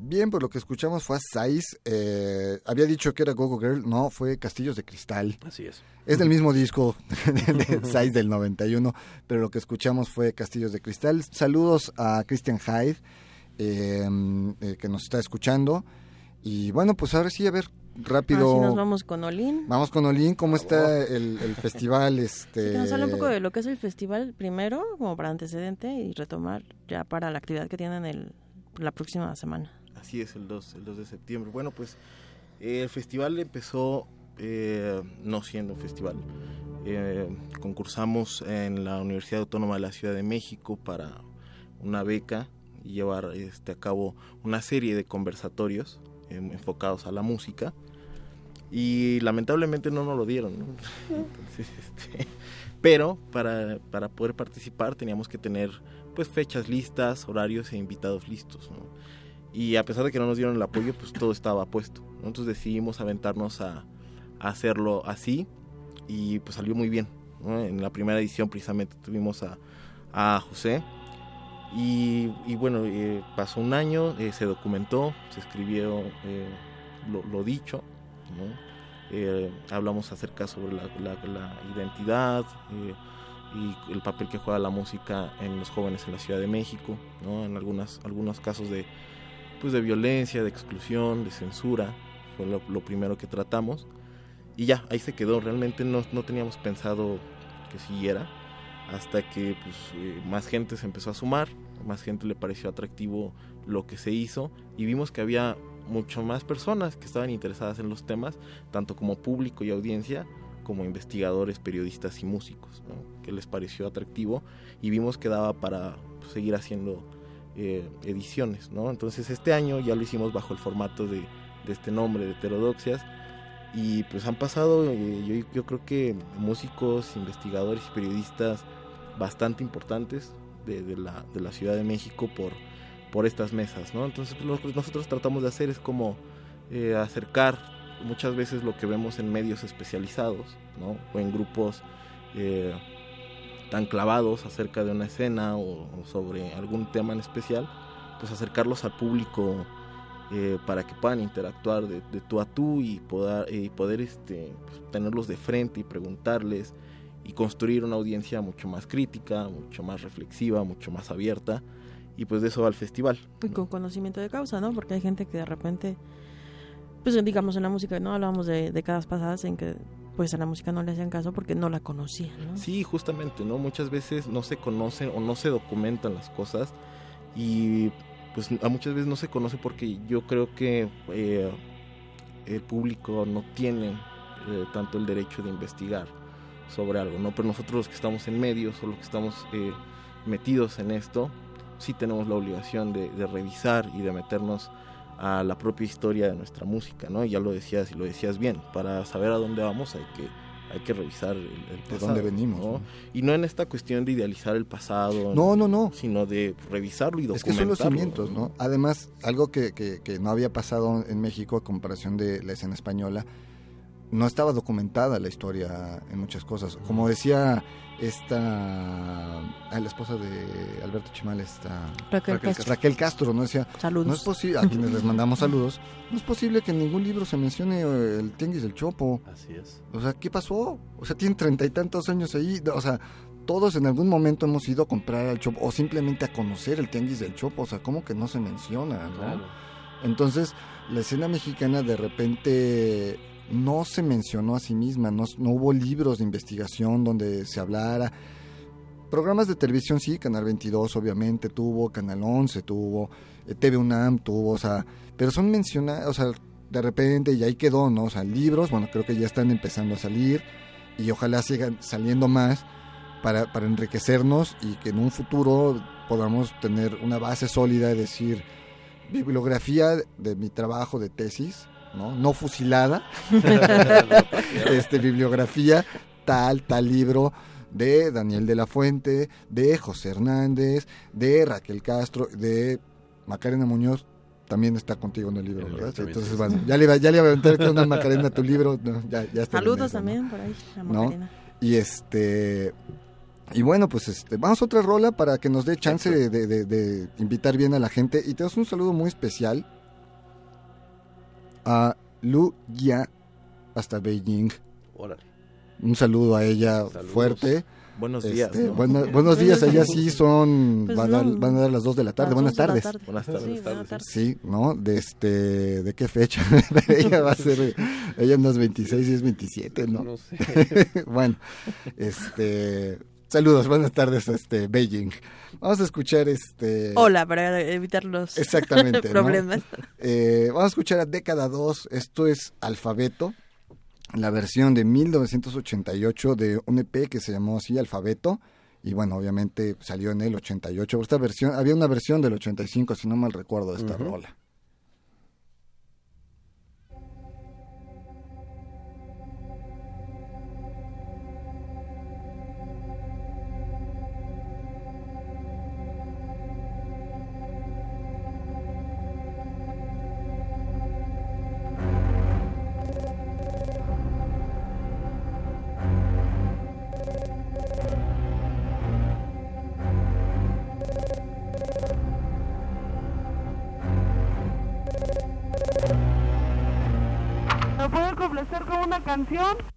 Bien, pues lo que escuchamos fue a Saiz. eh, había dicho que era Gogo Girl, no, fue Castillos de Cristal. Así es. Es del mismo disco de [laughs] Saiz del 91, pero lo que escuchamos fue Castillos de Cristal. Saludos a Christian Hyde, eh, eh, que nos está escuchando. Y bueno, pues ahora sí, a ver, rápido. Así nos vamos con Olin. Vamos con Olin, ¿cómo está el, el festival? Este... Que nos habla un poco de lo que es el festival primero, como para antecedente, y retomar ya para la actividad que tienen el, la próxima semana. Así es, el 2, el 2 de septiembre. Bueno, pues eh, el festival empezó eh, no siendo un festival. Eh, concursamos en la Universidad Autónoma de la Ciudad de México para una beca y llevar este, a cabo una serie de conversatorios eh, enfocados a la música. Y lamentablemente no nos lo dieron. ¿no? [laughs] Entonces, este, pero para, para poder participar teníamos que tener pues fechas listas, horarios e invitados listos. ¿no? Y a pesar de que no nos dieron el apoyo, pues todo estaba puesto. Entonces decidimos aventarnos a, hacerlo así y pues salió muy bien. En la primera edición precisamente tuvimos a, a José y, bueno, eh, pasó un año, eh, se documentó, se escribió eh, lo, dicho, hablamos acerca sobre la, identidad y el papel que juega la música en los jóvenes en la Ciudad de México, ¿no? en algunas, algunos casos de, pues de violencia, de exclusión, de censura, fue lo, lo primero que tratamos. Y ya, ahí se quedó, realmente no, no teníamos pensado que siguiera, hasta que pues, eh, más gente se empezó a sumar, más gente le pareció atractivo lo que se hizo y vimos que había mucho más personas que estaban interesadas en los temas, tanto como público y audiencia, como investigadores, periodistas y músicos, ¿no? que les pareció atractivo y vimos que daba para pues, seguir haciendo eh, ediciones. ¿no? Entonces este año ya lo hicimos bajo el formato de, este nombre, de Heterodoxias, y pues han pasado, eh, yo, yo creo que músicos, investigadores y periodistas bastante importantes de, la, de la Ciudad de México por, por estas mesas, ¿no? Entonces lo que nosotros tratamos de hacer es como eh, acercar muchas veces lo que vemos en medios especializados, ¿no? O en grupos tan clavados acerca de una escena o, o sobre algún tema en especial, pues acercarlos al público eh, para que puedan interactuar de, de tú a tú y poder, poder este, pues, tenerlos de frente y preguntarles y construir una audiencia mucho más crítica, mucho más reflexiva, mucho más abierta. Y pues de eso va el festival. Y con conocimiento de causa, ¿no? Porque hay gente que de repente, pues digamos en la música, ¿no? Hablábamos de décadas pasadas en que pues a la música no le hacían caso porque no la conocían, ¿no? Sí, justamente, ¿no? Muchas veces no se conocen o no se documentan las cosas y pues a muchas veces no se conoce porque yo creo que eh, el público no tiene eh, tanto el derecho de investigar sobre algo, ¿no? Pero nosotros los que estamos en medios o los que estamos eh, metidos en esto, sí tenemos la obligación de, de revisar y de meternos a la propia historia de nuestra música, ¿no? Ya lo decías y lo decías bien, para saber a dónde vamos hay que hay que revisar el, el de pasado, dónde venimos. ¿no? ¿no? Y no en esta cuestión de idealizar el pasado, No, no, no. sino de revisarlo y Es que documentarlo. son los cimientos, ¿no? Además, algo que, que, que no había pasado en México a comparación de la escena española, no estaba documentada la historia en muchas cosas. Como decía esta, ah, la esposa de Alberto Chimal, esta Raquel Raquel Castro. Raquel Castro, ¿no? Decía, no es Saludos. posible, a quienes les mandamos saludos, no es posible que en ningún libro se mencione eh, el tianguis del Chopo. Así es. O sea, ¿qué pasó? O sea, tienen treinta y tantos años ahí. O sea, todos en algún momento hemos ido a comprar al Chopo o simplemente a conocer el tianguis del Chopo. O sea, ¿cómo que no se menciona? ¿no? Claro. Entonces, la escena mexicana de repente no se mencionó a sí misma, no, no hubo libros de investigación donde se hablara. Programas de televisión sí, Canal 22 obviamente tuvo, Canal 11 tuvo, eh, TV UNAM tuvo, o sea, pero son mencionados, o sea, de repente y ahí quedó, ¿no? O sea, libros, bueno, creo que ya están empezando a salir y ojalá sigan saliendo más para, para enriquecernos y que en un futuro podamos tener una base sólida de decir bibliografía de mi trabajo de tesis, ¿no? No fusilada, [laughs] este, bibliografía, tal, tal libro de Daniel de la Fuente, de José Hernández, de Raquel Castro, de Macarena Muñoz, también está contigo en el libro, ¿verdad? Sí, entonces, sí. bueno, ya le, iba- ya le iba a aventar que una Macarena a tu libro, no, ya, ya está. bien Saludos eso, ¿no? también por ahí a ¿No? Macarena. Y este Y bueno, pues este, vamos a otra rola para que nos dé chance de, de- de- de invitar bien a la gente. Y tenemos un saludo muy especial a Lu Ya hasta Beijing. Órale. Un saludo a ella Saludos. fuerte. Buenos días. Este, ¿no? buena- buenos días, allá sí son, Pues van, a, van a dar las 2 de la tarde. Buenas dos de la tardes. tarde. Buenas tardes. Sí, Buenas tardes. Sí, ¿no? De este, ¿de qué fecha? [laughs] ella va a ser, ella no es 26 y es 27, ¿no? No sé. [laughs] bueno, este, saludos, buenas tardes, este, Beijing. Vamos a escuchar este... Hola, para evitar los [laughs] Exactamente, ¿no? problemas. Eh, vamos a escuchar a Década 2, esto es Alfabeto, la versión de 1988 de un EP que se llamó así Alfabeto, y bueno, obviamente salió en el 88. Esta versión, había una versión del 85, si no mal recuerdo, de esta rola. Canción?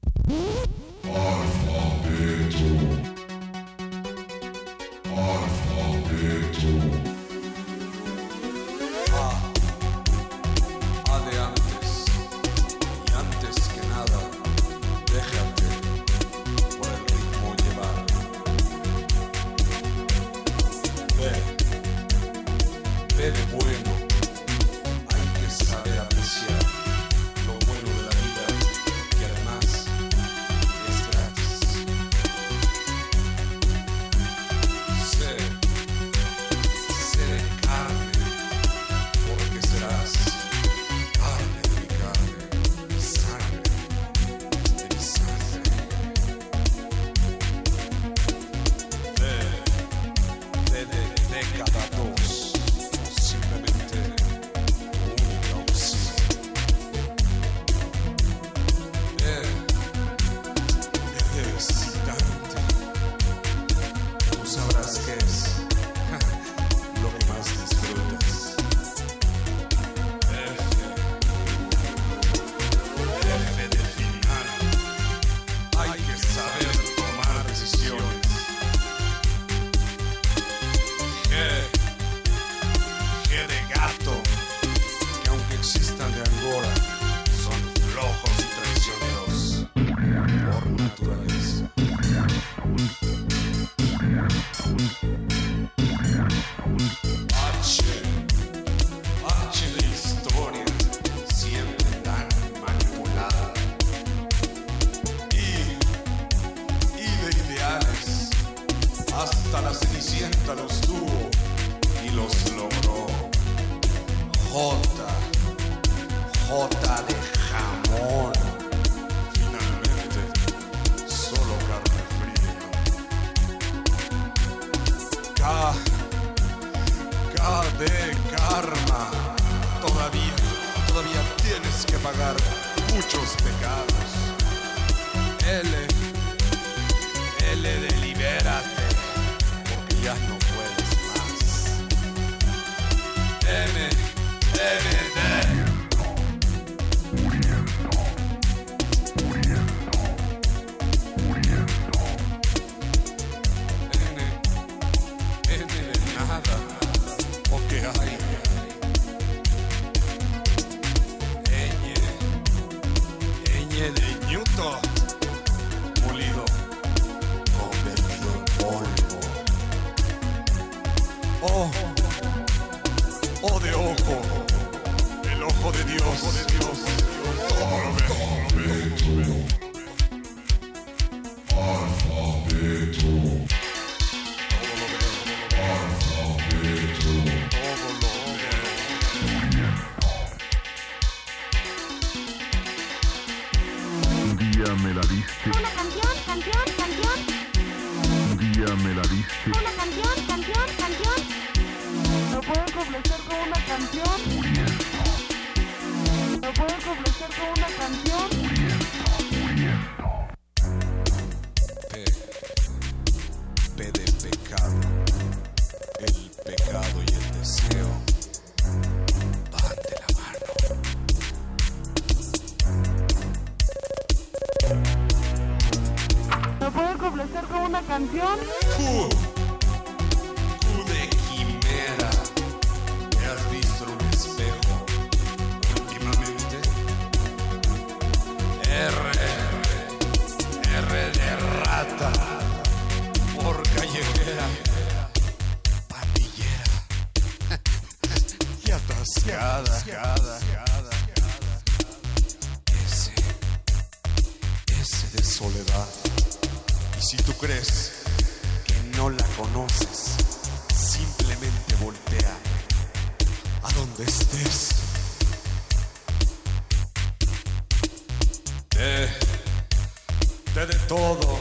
Todo.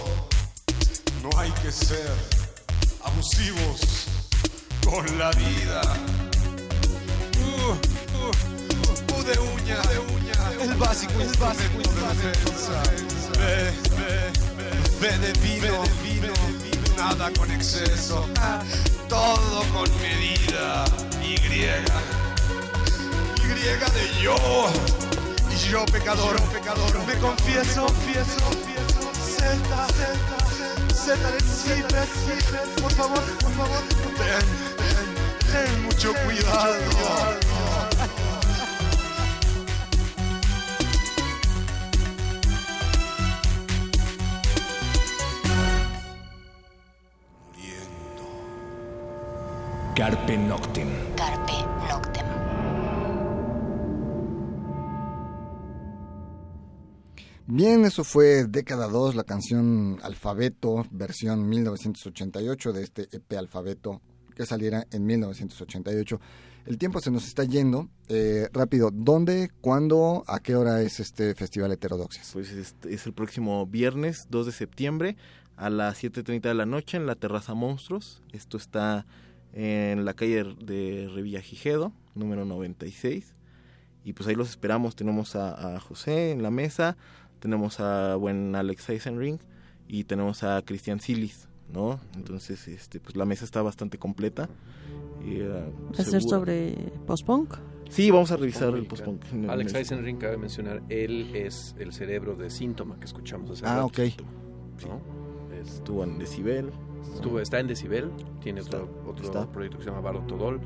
No hay que ser abusivos con la vida. Uh, uh, uh, de uña, de uña, el básico, el básico de defensa. Ve, ve, ve de vino, vino, nada con exceso, todo con medida. Y, y de yo, y yo pecador, pecador, me confieso, confieso. Z, Z, Z por favor, por favor, ten, ten, mucho cuidado. Carpe Noctem. Bien, eso fue década 2, la canción Alfabeto, versión 1988 de este EP Alfabeto que saliera en 1988. El tiempo se nos está yendo. Eh, rápido, ¿dónde, cuándo, a qué hora es este Festival Heterodoxias? Pues es, es el próximo viernes 2 de septiembre a las 7.30 de la noche en la Terraza Monstruos. Esto está en la calle de Revilla Gijedo, número 96. Y pues ahí los esperamos. Tenemos a José en la mesa, tenemos a buen Alex Eisenring y tenemos a Cristian Silis, ¿no? Entonces, este, pues la mesa está bastante completa. Y, uh, ¿Va a ser sobre post-punk? Sí, vamos a revisar el post-punk. Alex Eisenring, cabe mencionar, él es el cerebro de síntoma que escuchamos hace Ah, rato, ok. ¿no? Es- Estuvo en Decibel. Estuvo, está en Decibel, tiene Está, otro, otro está. proyecto que se llama Bardo Todol,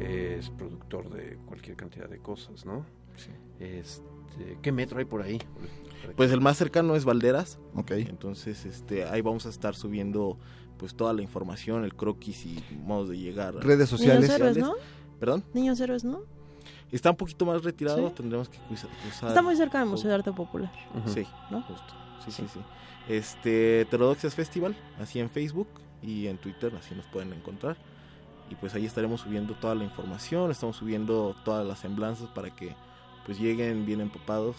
es productor de cualquier cantidad de cosas, ¿no? Sí. Este, ¿Qué metro hay por ahí? Pues el más cercano es Valderas. Ok. Entonces, este, ahí vamos a estar subiendo pues toda la información, el croquis y modos de llegar. Redes Niños sociales. héroes, ¿no? Perdón, Niños héroes, ¿no? está un poquito más retirado, Sí. tendremos que cruzar. Está muy cerca del Museo de Arte Popular. Sí, ¿no? justo. Sí, sí, sí. Este, Heterodoxias Festival, así en Facebook y en Twitter, así nos pueden encontrar. Y pues ahí estaremos subiendo toda la información, estamos subiendo todas las semblanzas para que pues lleguen bien empapados.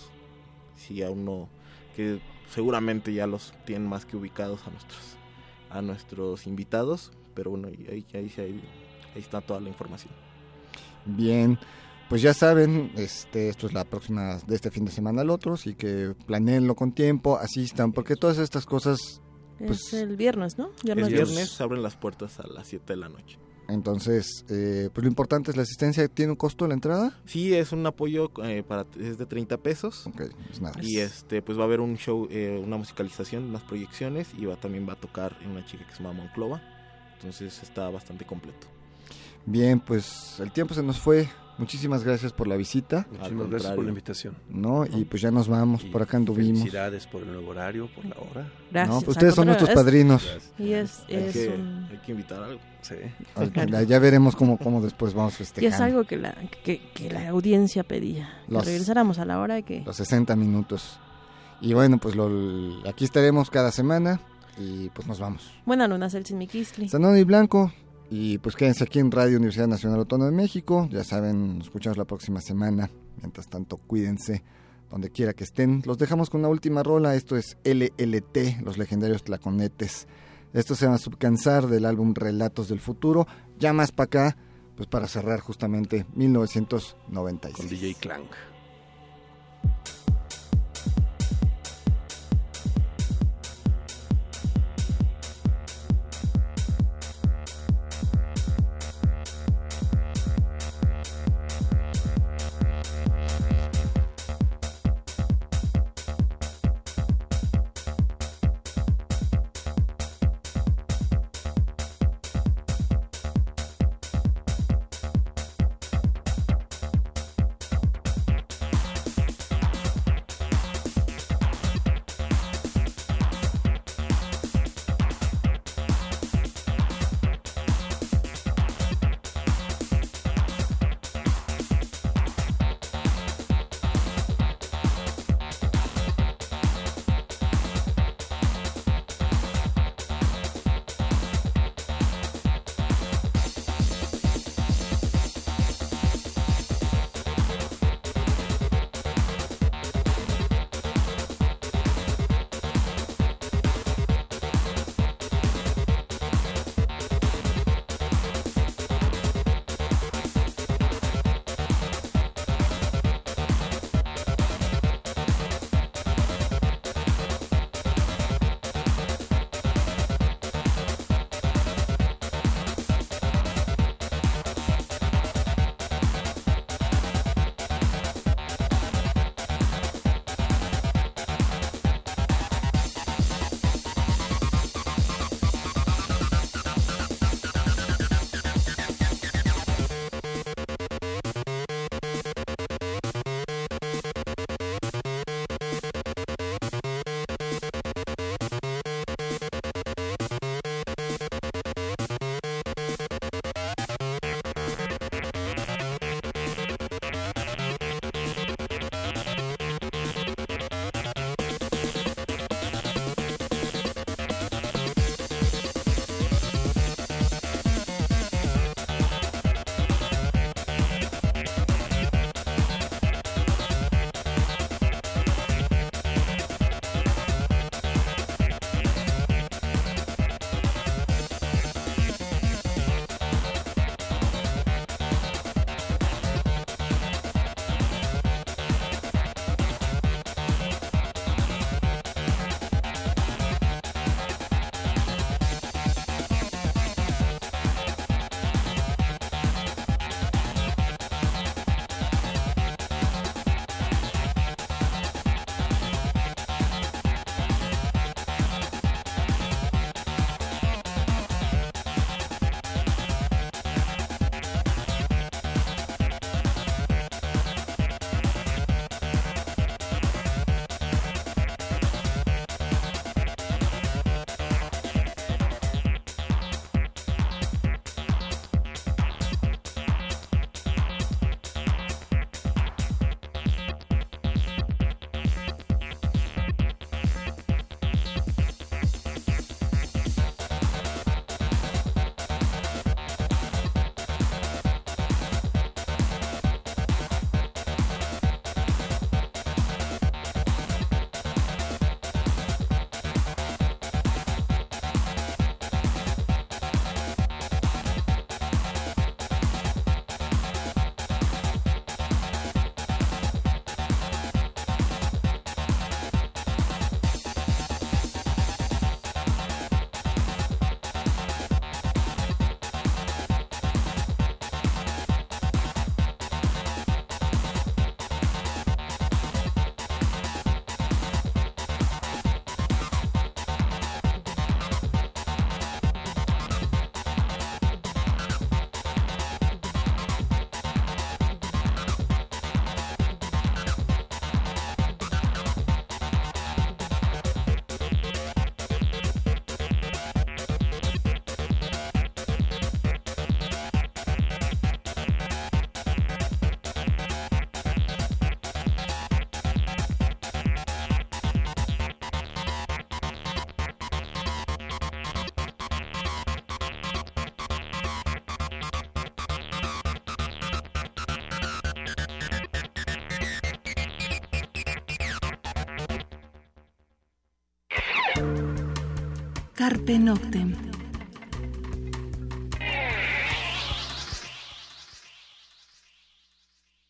Si aún no, que seguramente ya los tienen más que ubicados a nuestros, a nuestros invitados, pero bueno, y ahí, ahí, ahí, ahí está toda la información. Bien, pues ya saben, este, esto es la próxima de este fin de semana al otro, así que planeenlo con tiempo, asistan, porque todas estas cosas, Pues- es el viernes, ¿no? El Viernes viernes se abren las puertas a las 7 de la noche. Entonces, eh, pues lo importante es la asistencia. ¿Tiene un costo la entrada? Sí, es un apoyo eh, para es de 30 pesos. Ok, es nada. Y este, pues va a haber un show, eh, una musicalización, unas proyecciones y va, también va a tocar una chica que se llama Monclova. Entonces está bastante completo. Bien, pues el tiempo se nos fue. Muchísimas gracias por la visita, Muchísimas gracias por la invitación. ¿no? Y pues ya nos vamos, Y por acá anduvimos. Felicidades por el nuevo horario, por la hora. Gracias. No, pues ustedes son nuestros contrario, padrinos. Es- Y es, Hay, es, que, un- hay que invitar algo. Sí. Ya- Ya veremos cómo, cómo después vamos y festejando. es algo que la, que, que la audiencia pedía. Los- Que regresáramos a la hora que... Los 60 minutos. Y bueno, pues lo, aquí estaremos cada semana y pues nos vamos. Buena luna, Celsin Miquisli. Sanón y Blanco. Y pues quédense aquí en Radio Universidad Nacional Autónoma de México. Ya saben, nos escuchamos la próxima semana. Mientras tanto, cuídense donde quiera que estén. Los dejamos con una última rola. Esto es LLT, los legendarios tlaconetes. Esto se llama Subcansar del álbum Relatos del Futuro. Ya más para acá, pues para cerrar justamente 1996. Con DJ Clank. Carpe Noctem.